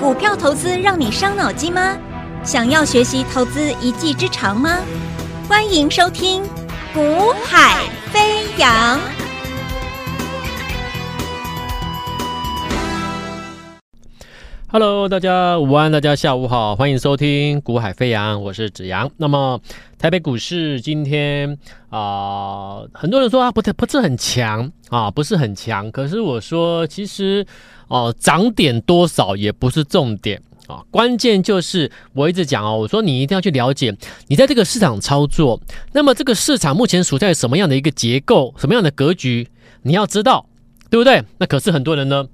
股票投资让你伤脑筋吗？想要学习投资一技之长吗？欢迎收听《股海飞扬》。Hello，大家午安，大家下午好，欢迎收听《股海飞扬》，我是子阳。那么台北股市今天啊、很多人说啊，不太不是很强啊，不是很强。可是我说，其实哦，涨、点多少也不是重点啊，关键就是我一直讲哦，我说你一定要去了解，你在这个市场操作，那么这个市场目前处在什么样的一个结构，什么样的格局，你要知道，对不对？那可是很多人呢。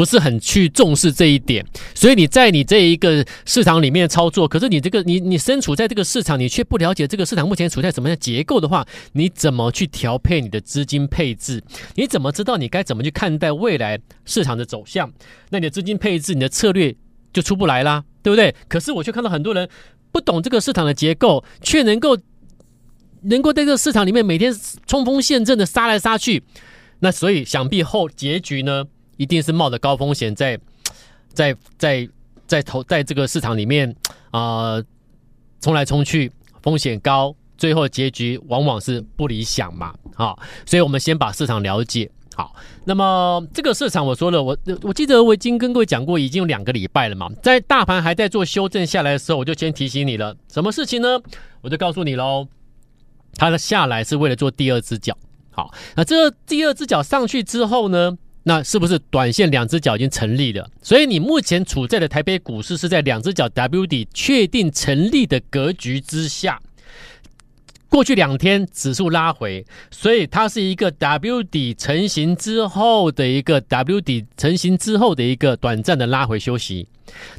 不是很去重视这一点，所以你在你这一个市场里面操作，可是你这个你你身处在这个市场，你却不了解这个市场目前处在什么样结构的话，你怎么去调配你的资金配置？你怎么知道你该怎么去看待未来市场的走向？那你的资金配置、你的策略就出不来啦，对不对？可是我却看到很多人不懂这个市场的结构，却能够能够在这个市场里面每天冲锋陷阵的杀来杀去，那所以想必后结局呢？一定是冒着高风险在，在在在投在这个市场里面啊、冲来冲去，风险高，最后结局往往是不理想嘛。好，所以我们先把市场了解好。那么这个市场，我说了，我我记得我已经跟各位讲过，已经有两个礼拜了嘛。在大盘还在做修正下来的时候，我就先提醒你了，什么事情呢？我就告诉你喽，它的下来是为了做第二只脚。好，那这第二只脚上去之后呢？那是不是短线两只脚已经成立了？所以你目前处在的台北股市是在两只脚 W 底确定成立的格局之下。过去两天指数拉回，所以它是一个 W 底成型之后的一个 W 底成型之后的一个短暂的拉回休息。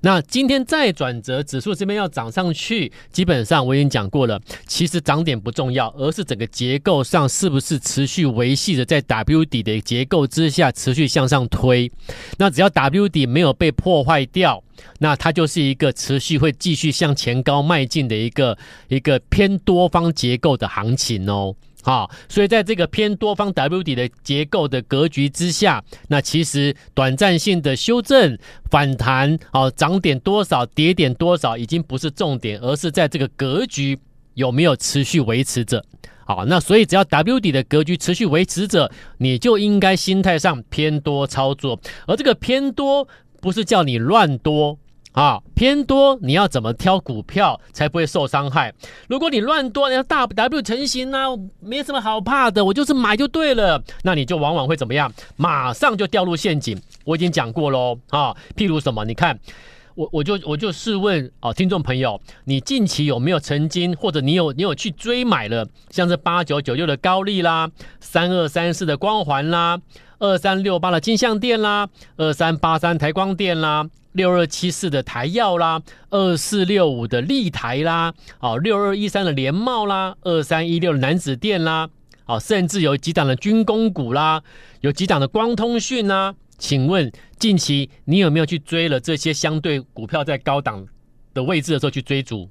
那今天再转折，指数这边要涨上去，基本上我已经讲过了。其实涨点不重要，而是整个结构上是不是持续维系着在 W 底的结构之下持续向上推。那只要 W 底没有被破坏掉，那它就是一个持续会继续向前高迈进的一个一个偏多方结构的行情哦。好，所以在这个偏多方 W 底的结构的格局之下，那其实短暂性的修正反弹，哦，涨点多少，跌点多少，已经不是重点，而是在这个格局有没有持续维持着。好，那所以只要 W 底的格局持续维持着，你就应该心态上偏多操作，而这个偏多不是叫你乱多。啊，偏多，你要怎么挑股票才不会受伤害？如果你乱多，你要大 W 成型呢、啊，没什么好怕的，我就是买就对了。那你就往往会怎么样？马上就掉入陷阱。我已经讲过喽，啊，譬如什么？你看，我我就我就试问啊，听众朋友，你近期有没有曾经，或者你有你有去追买了，像是八九九六的高力啦，三二三四的光环啦，二三六八的金像电啦，二三八三台光电啦。六二七四的台燿啦，二四六五的立台啦，哦，六二一三的联茂啦，二三一六的南子电啦，哦，甚至有几档的军工股啦，有几档的光通讯啦。请问近期你有没有去追了这些相对股票在高档的位置的时候去追逐？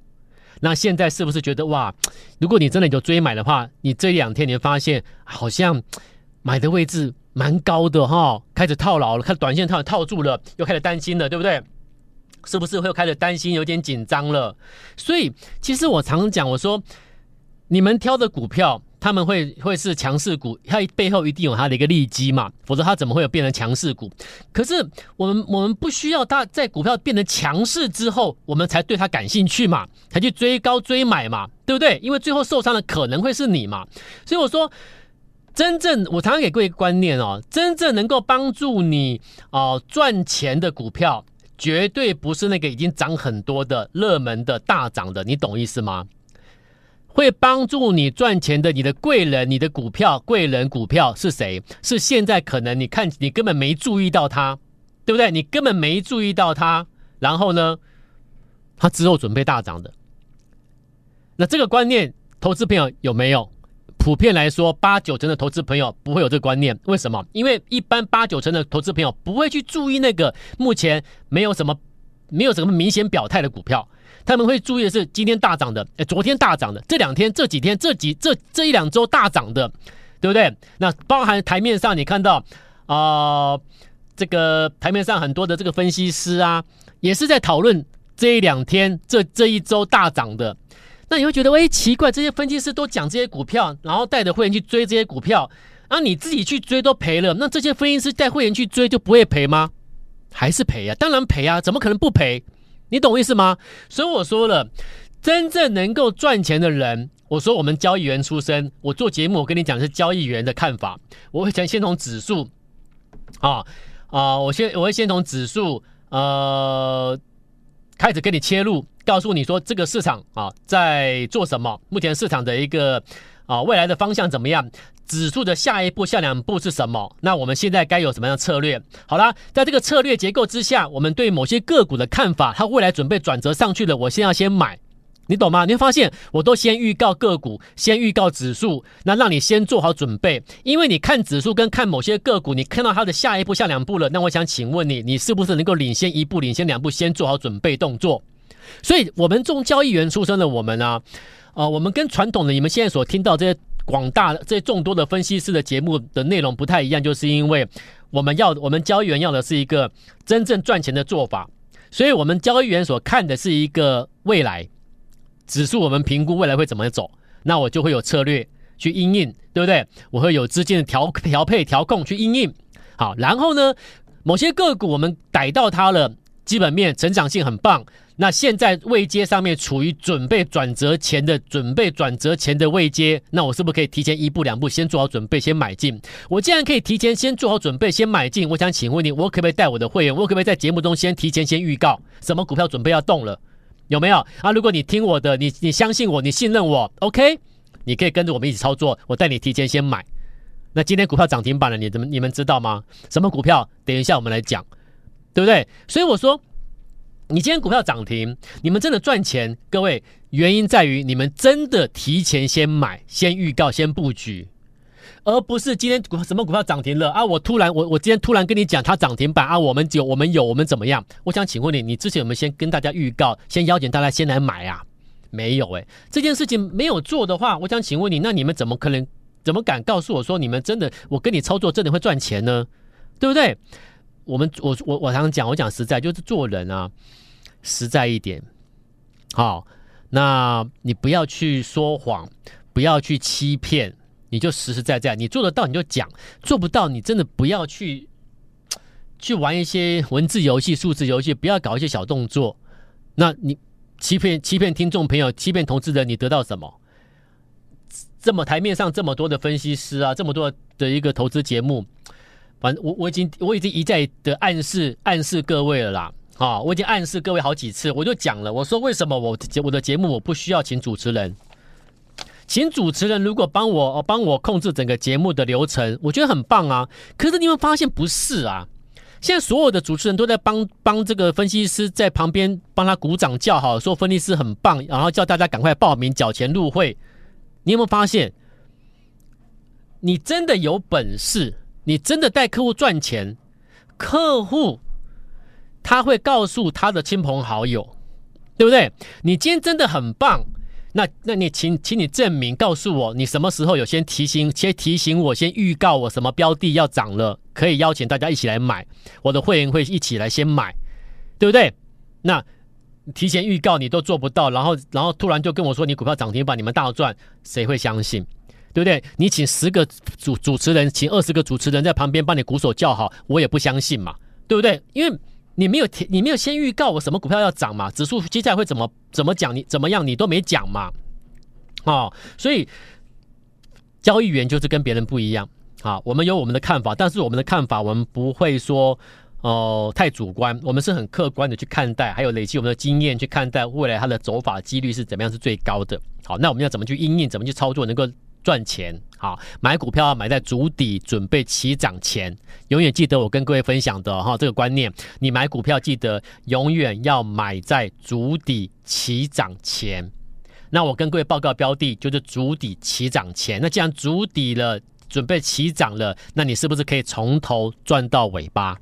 那现在是不是觉得哇，如果你真的有追买的话，你这两天你会发现好像买的位置。蛮高的哈，开始套牢了，看短线套套住了，又开始担心了，对不对？是不是会开始担心，有点紧张了？所以其实我常讲，我说你们挑的股票，他们会会是强势股，它背后一定有它的一个利基嘛，否则它怎么会有变成强势股？可是我们我们不需要它在股票变成强势之后，我们才对它感兴趣嘛，才去追高追买嘛，对不对？因为最后受伤的可能会是你嘛，所以我说。真正我常常给各位观念哦，真正能够帮助你哦赚钱的股票，绝对不是那个已经涨很多的热门的大涨的，你懂意思吗？会帮助你赚钱的，你的贵人，你的股票贵人股票是谁？是现在可能你看你根本没注意到他，对不对？你根本没注意到他，然后呢，他之后准备大涨的。那这个观念，投资朋友有没有？普遍来说，八九成的投资朋友不会有这个观念，为什么？因为一般八九成的投资朋友不会去注意那个目前没有什么、没有什么明显表态的股票，他们会注意的是今天大涨的，哎，昨天大涨的，这两天、这几天、这几这这一两周大涨的，对不对？那包含台面上你看到啊、这个台面上很多的这个分析师啊，也是在讨论这一两天这这一周大涨的。那你会觉得，哎，奇怪，这些分析师都讲这些股票，然后带着会员去追这些股票，啊，你自己去追都赔了，那这些分析师带会员去追就不会赔吗？还是赔啊？当然赔啊，怎么可能不赔？你懂意思吗？所以我说了，真正能够赚钱的人，我说我们交易员出身，我做节目，我跟你讲是交易员的看法，我会先先从指数，啊啊，我先我会先从指数，呃，开始跟你切入。告诉你说这个市场啊在做什么？目前市场的一个啊未来的方向怎么样？指数的下一步、下两步是什么？那我们现在该有什么样的策略？好啦，在这个策略结构之下，我们对某些个股的看法，它未来准备转折上去了，我先要先买，你懂吗？你会发现我都先预告个股，先预告指数，那让你先做好准备，因为你看指数跟看某些个股，你看到它的下一步、下两步了，那我想请问你，你是不是能够领先一步、领先两步，先做好准备动作？所以，我们这种交易员出身的我们呢、呃，我们跟传统的你们现在所听到这些广大这众多的分析师的节目的内容不太一样，就是因为我们要我们交易员要的是一个真正赚钱的做法，所以我们交易员所看的是一个未来指数，我们评估未来会怎么走，那我就会有策略去因应，对不对？我会有资金的调调配调控去因应，好，然后呢，某些个股我们逮到它了，基本面成长性很棒。那现在位阶上面处于准备转折前的准备转折前的位阶，那我是不是可以提前一步两步先做好准备，先买进？我既然可以提前先做好准备，先买进，我想请问你，我可不可以带我的会员？我可不可以在节目中先提前先预告什么股票准备要动了？有没有啊？如果你听我的，你你相信我，你信任我，OK？你可以跟着我们一起操作，我带你提前先买。那今天股票涨停板了，你怎么你们知道吗？什么股票？等一下我们来讲，对不对？所以我说。你今天股票涨停，你们真的赚钱？各位，原因在于你们真的提前先买、先预告、先布局，而不是今天股什么股票涨停了啊！我突然我我今天突然跟你讲它涨停板啊！我们有我们有我们怎么样？我想请问你，你之前有没有先跟大家预告，先邀请大家先来买啊？没有哎、这件事情没有做的话，我想请问你，那你们怎么可能怎么敢告诉我说你们真的我跟你操作真的会赚钱呢？对不对？我们我我我常常讲，我讲实在就是做人啊，实在一点，好，那你不要去说谎，不要去欺骗，你就实实在在，你做得到你就讲，做不到你真的不要去去玩一些文字游戏、数字游戏，不要搞一些小动作。那你欺骗欺骗听众朋友、欺骗投资人，你得到什么？这么台面上这么多的分析师啊，这么多的一个投资节目。反正我我已经我已经一再的暗示暗示各位了啦，啊，我已经暗示各位好几次，我就讲了，我说为什么我我的节目我不需要请主持人，请主持人如果帮我帮我控制整个节目的流程，我觉得很棒啊。可是你们发现不是啊？现在所有的主持人都在帮帮这个分析师在旁边帮他鼓掌叫好，说分析师很棒，然后叫大家赶快报名缴钱入会。你有没有发现？你真的有本事？你真的带客户赚钱，客户他会告诉他的亲朋好友，对不对？你今天真的很棒，那那你请请你证明，告诉我你什么时候有先提醒，先提醒我，先预告我什么标的要涨了，可以邀请大家一起来买，我的会员会一起来先买，对不对？那提前预告你都做不到，然后然后突然就跟我说你股票涨停板，你们大赚，谁会相信？对不对？你请十个主主持人，请二十个主持人在旁边帮你鼓手叫好，我也不相信嘛，对不对？因为你没有你没有先预告我什么股票要涨嘛，指数接下来会怎么怎么讲，你怎么样你都没讲嘛，哦，所以交易员就是跟别人不一样啊。我们有我们的看法，但是我们的看法我们不会说哦、呃、太主观，我们是很客观的去看待，还有累积我们的经验去看待未来它的走法几率是怎么样是最高的。好，那我们要怎么去应应，怎么去操作，能够。赚钱好，买股票要买在筑底，准备起涨前。永远记得我跟各位分享的哈这个观念，你买股票记得永远要买在筑底起涨前。那我跟各位报告标的就是筑底起涨前。那既然筑底了，准备起涨了，那你是不是可以从头赚到尾巴？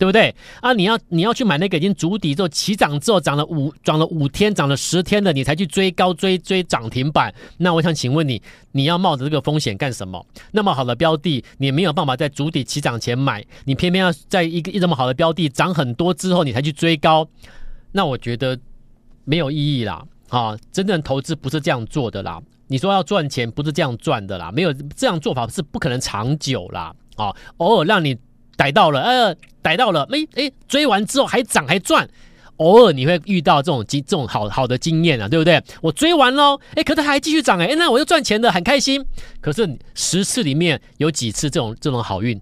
对不对？啊，你要你要去买那个已经筑底之后起涨之后涨了五涨了五天涨了十天的，你才去追高追追涨停板。那我想请问你，你要冒着这个风险干什么？那么好的标的，你没有办法在筑底起涨前买，你偏偏要在一个一这么好的标的涨很多之后你才去追高，那我觉得没有意义啦。啊，真正投资不是这样做的啦。你说要赚钱不是这样赚的啦，没有这样做法是不可能长久啦。啊，偶尔让你。逮到了，呃，逮到了，没，哎，追完之后还涨还赚，偶尔你会遇到这种经这种好好的经验啊，对不对？我追完喽，哎，可是它还继续涨，哎，那我又赚钱了，很开心。可是十次里面有几次这种这种好运？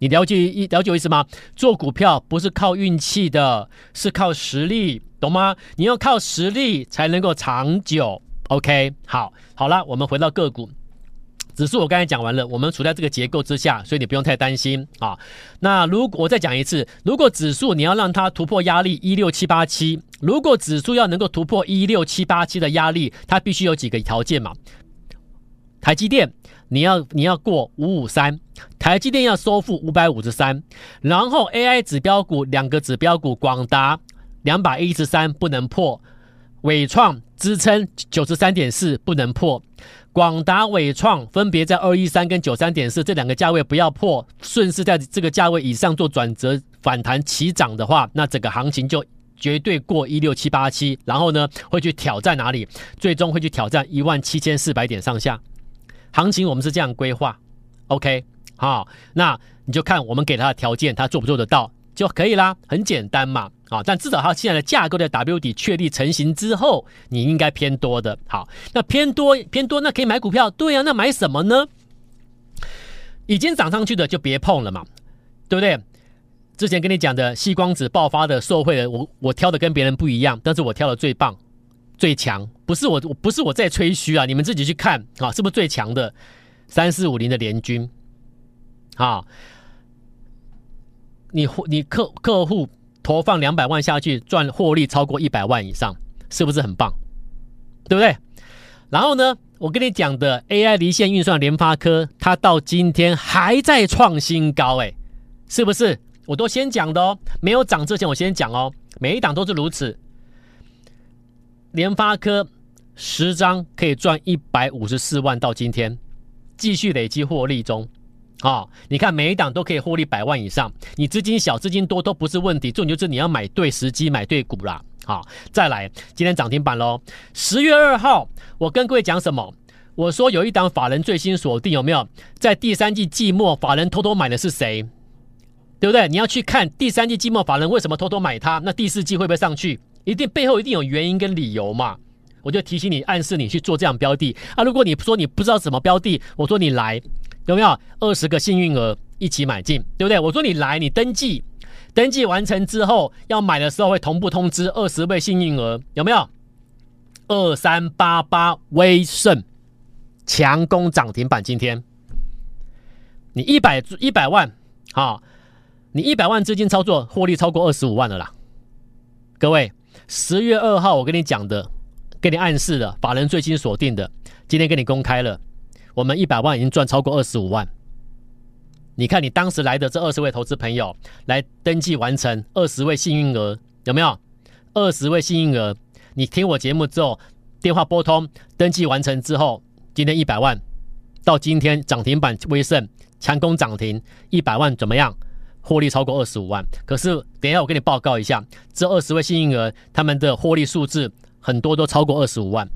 你了解一了解我意思吗？做股票不是靠运气的，是靠实力，懂吗？你要靠实力才能够长久。OK，好，好了，我们回到个股。指数我刚才讲完了，我们处在这个结构之下，所以你不用太担心啊。那如果我再讲一次，如果指数你要让它突破压力一六七八七，如果指数要能够突破一六七八七的压力，它必须有几个条件嘛？台积电你要你要过五五三，台积电要收复五百五十三，然后 AI 指标股两个指标股广达两百一十三不能破，伟创支撑九十三点四不能破。广达、伟创分别在二一三跟九三点四这两个价位不要破，顺势在这个价位以上做转折反弹起涨的话，那整个行情就绝对过一六七八七，然后呢会去挑战哪里？最终会去挑战一万七千四百点上下。行情我们是这样规划，OK，好，那你就看我们给他的条件，他做不做得到就可以啦，很简单嘛。啊，但至少它现在的架构在 W 底确立成型之后，你应该偏多的。好，那偏多偏多，那可以买股票，对、啊，那买什么呢？已经涨上去的就别碰了嘛，对不对？之前跟你讲的细光子爆发的受惠的，我我挑的跟别人不一样，但是我挑的最棒、最强，不是我我不是我在吹嘘啊，你们自己去看啊，是不是最强的？三四五零的联军，啊，你你客客户。投放两百万下去，赚获利超过一百万以上，是不是很棒？对不对？然后呢，我跟你讲的 AI 离线运算联发科，它到今天还在创新高，哎，是不是？我都先讲的哦，没有涨之前我先讲哦，每一档都是如此。联发科十张可以赚一百五十四万，到今天继续累积获利中。啊、哦，你看每一档都可以获利百万以上，你资金小、资金多都不是问题，重点就是你要买对时机、买对股啦。好、再来，今天涨停板喽。十月二号，我跟各位讲什么？我说有一档法人最新锁定，有没有？在第三季季末，法人偷偷买的是谁？对不对？你要去看第三季季末法人为什么偷偷买它？那第四季会不会上去？一定背后一定有原因跟理由嘛。我就提醒你，暗示你去做这样标的啊。如果你说你不知道什么标的，我说你来。有没有二十个幸运儿一起买进，对不对？我说你来，你登记，登记完成之后要买的时候会同步通知二十位幸运儿，有没有？二三八八威盛强攻涨停板，今天你一百一百万，好，你一百万资金操作获利超过二十五万了啦。各位，十月二号我跟你讲的，给你暗示的，法人最新锁定的，今天给你公开了。我们一百万已经赚超过二十五万，你看你当时来的这二十位投资朋友来登记完成，二十位幸运儿有没有？二十位幸运儿，你听我节目之后电话拨通登记完成之后，今天一百万到今天涨停板威盛强攻涨停一百万怎么样？获利超过二十五万。可是等一下我给你报告一下，这二十位幸运儿他们的获利数字很多都超过二十五万。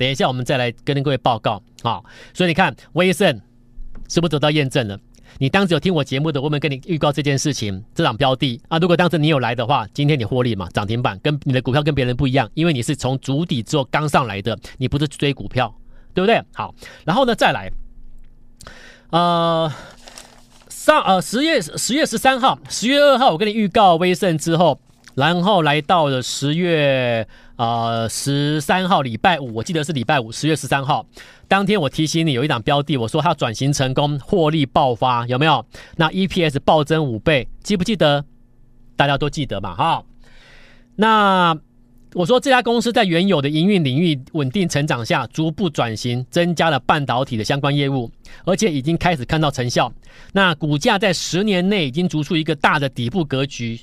等一下，我们再来跟各位报告啊。所以你看，威盛是不是得到验证了？你当时有听我节目的，我们跟你预告这件事情，这档标的啊，如果当时你有来的话，今天你获利嘛，涨停板，跟你的股票跟别人不一样，因为你是从足底之后刚上来的，你不是追股票，对不对？好，然后呢，再来，呃，上呃十月十月十三号、十月二号，我跟你预告威盛之后，然后来到了十月。呃，十三号礼拜五，我记得是礼拜五，十月十三号当天，我提醒你有一档标的，我说它转型成功，获利爆发，有没有？那 EPS 暴增五倍，记不记得？大家都记得嘛？哈。那我说这家公司在原有的营运领域稳定成长下，逐步转型，增加了半导体的相关业务，而且已经开始看到成效。那股价在十年内已经逐出一个大的底部格局。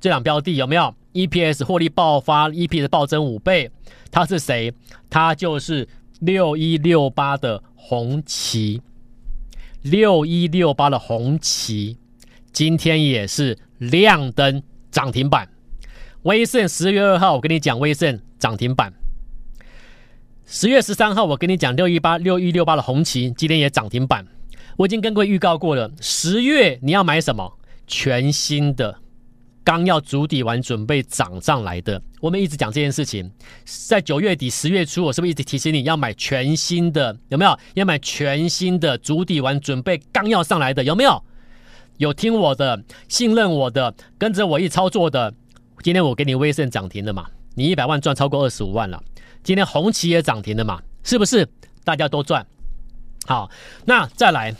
这档标的有没有 EPS 获利爆发，EPS 暴增五倍？它是谁？它就是六一六八的红旗，六一六八的红旗，今天也是亮灯涨停板。威盛十月二号，我跟你讲，威盛涨停板。十月十三号，我跟你讲，六一八六一六八的红旗今天也涨停板。我已经跟各位预告过了，十月你要买什么？全新的，刚要足底完，准备涨上来的。我们一直讲这件事情，在九月底、十月初，我是不是一直提醒你要买全新的？有没有？要买全新的，足底完，准备刚要上来的，有没有？有听我的，信任我的，跟着我一操作的。今天我给你威盛涨停的嘛？你一百万赚超过二十五万了。今天红旗也涨停的嘛？是不是？大家都赚。好，那再来，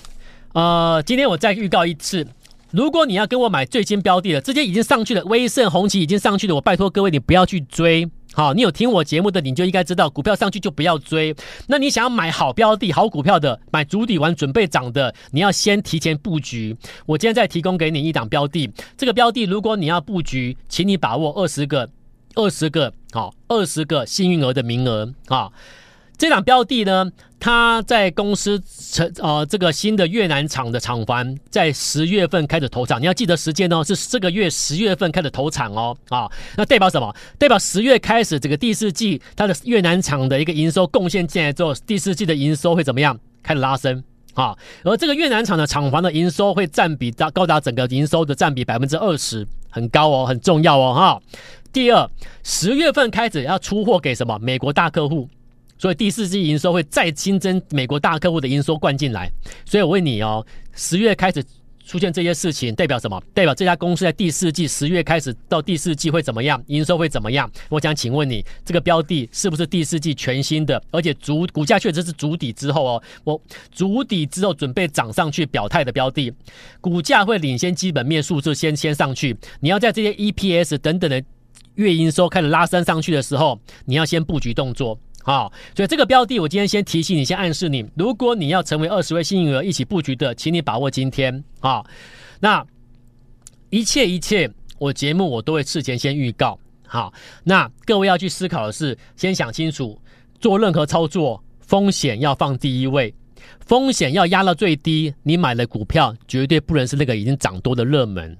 呃，今天我再预告一次，如果你要跟我买最新标的了，这些已经上去了，威盛、红旗已经上去了，我拜托各位你不要去追。好，你有听我节目的，你就应该知道，股票上去就不要追。那你想要买好标的、好股票的，买筑底完准备涨的，你要先提前布局。我今天再提供给你一档标的，这个标的如果你要布局，请你把握二十个、二十个、好，二十个幸运儿的名额啊。这档标的呢，它在公司成呃这个新的越南厂的厂房在十月份开始投产，你要记得时间哦，是这个月十月份开始投产哦啊，那代表什么？代表十月开始这个第四季它的越南厂的一个营收贡献进来之后，第四季的营收会怎么样？开始拉升啊，而这个越南厂的厂房的营收会占比达高达整个营收的占比百分之二十，很高哦，很重要哦哈。第二，十月份开始要出货给什么？美国大客户。所以第四季营收会再新增美国大客户的营收灌进来，所以我问你哦，十月开始出现这些事情，代表什么？代表这家公司在第四季十月开始到第四季会怎么样？营收会怎么样？我想请问你，这个标的是不是第四季全新的？而且主股价确实是主底之后哦，我主底之后准备涨上去表态的标的，股价会领先基本面数字先先上去。你要在这些 EPS 等等的月营收开始拉升上去的时候，你要先布局动作。好，所以这个标的，我今天先提醒你，先暗示你，如果你要成为二十位幸运儿一起布局的，请你把握今天。好，那一切一切，我节目我都会事前先预告。好，那各位要去思考的是，先想清楚，做任何操作，风险要放第一位，风险要压到最低。你买的股票绝对不能是那个已经涨多的热门。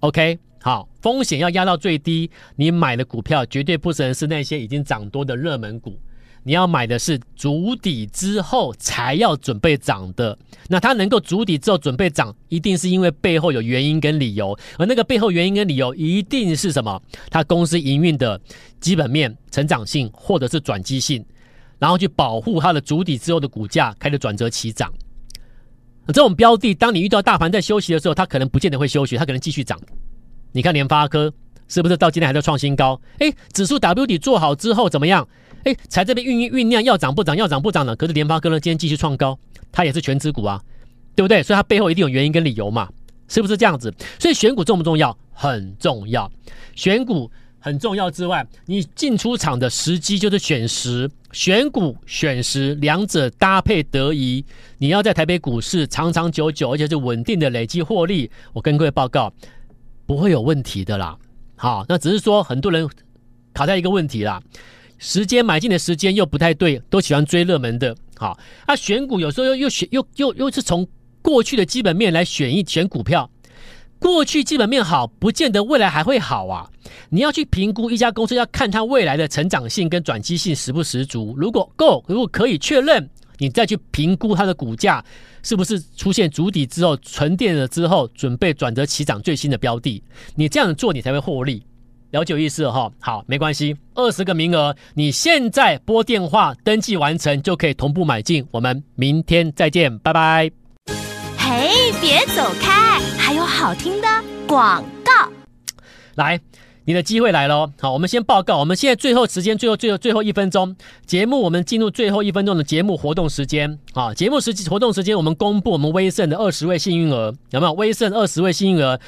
OK，好，风险要压到最低，你买的股票绝对不能是那些已经涨多的热门股。你要买的是筑底之后才要准备涨的，那它能够筑底之后准备涨，一定是因为背后有原因跟理由，而那个背后原因跟理由一定是什么？它公司营运的基本面、成长性或者是转机性，然后去保护它的筑底之后的股价开始转折起涨。这种标的，当你遇到大盘在休息的时候，它可能不见得会休息，它可能继续涨。你看联发科是不是到今天还在创新高？诶，指数 W 底做好之后怎么样？哎，才这边酝酝酿要涨不涨，要涨不涨呢？可是联发科呢，今天继续创高，它也是全值股啊，对不对？所以它背后一定有原因跟理由嘛，是不是这样子？所以选股重不重要？很重要，选股很重要之外，你进出场的时机就是选时，选股选时两者搭配得宜，你要在台北股市长长久久，而且是稳定的累积获利，我跟各位报告，不会有问题的啦。好，那只是说很多人卡在一个问题啦。时间买进的时间又不太对，都喜欢追热门的。好，啊，选股有时候又又选又又又是从过去的基本面来选一选股票。过去基本面好，不见得未来还会好啊。你要去评估一家公司，要看它未来的成长性跟转机性十不十足。如果够，如果可以确认，你再去评估它的股价是不是出现筑底之后沉淀了之后，准备转折起涨最新的标的。你这样做，你才会获利。了解意思哈，好，没关系，二十个名额，你现在拨电话登记完成就可以同步买进。我们明天再见，拜拜。嘿，别走开，还有好听的广告。来，你的机会来了。好，我们先报告，我们现在最后时间，最后最后最后一分钟，节目我们进入最后一分钟的节目活动时间。啊，节目时活动时间，我们公布我们威盛的二十位幸运儿，有没有？威盛二十位幸运儿。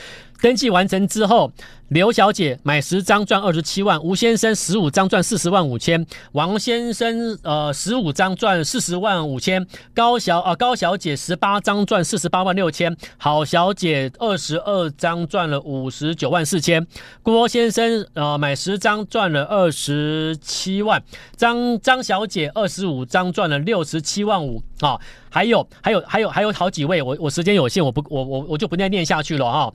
登记完成之后，刘小姐买十张赚二十七万，吴先生十五张赚四十万五千，王先生呃十五张赚四十万五千，高小啊、高小姐十八张赚四十八万六千，郝小姐二十二张赚了五十九万四千，郭先生呃买十张赚了二十七万，张张小姐二十五张赚了六十七万五啊，还有还有还有还有好几位，我我时间有限，我不我我我就不再念下去了哈。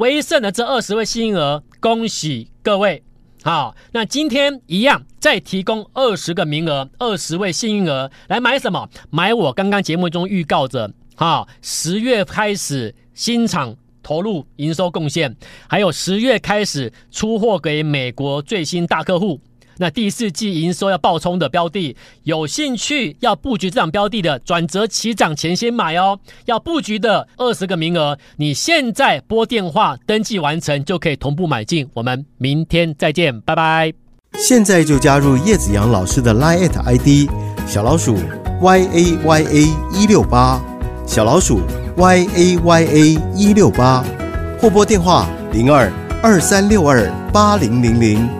唯一剩的这二十位幸运儿，恭喜各位！好，那今天一样再提供二十个名额，二十位幸运儿来买什么？买我刚刚节目中预告着，哈，十月开始新厂投入营收贡献，还有十月开始出货给美国最新大客户。那第四季营收要爆冲的标的，有兴趣要布局这档标的的，转折起涨前先买哦。要布局的二十个名额，你现在拨电话登记完成就可以同步买进。我们明天再见，拜拜。现在就加入叶子阳老师的 Line ID 小老鼠 y a y a 一六八小老鼠 y a y a 一六八，或拨电话零二二三六二八零零零。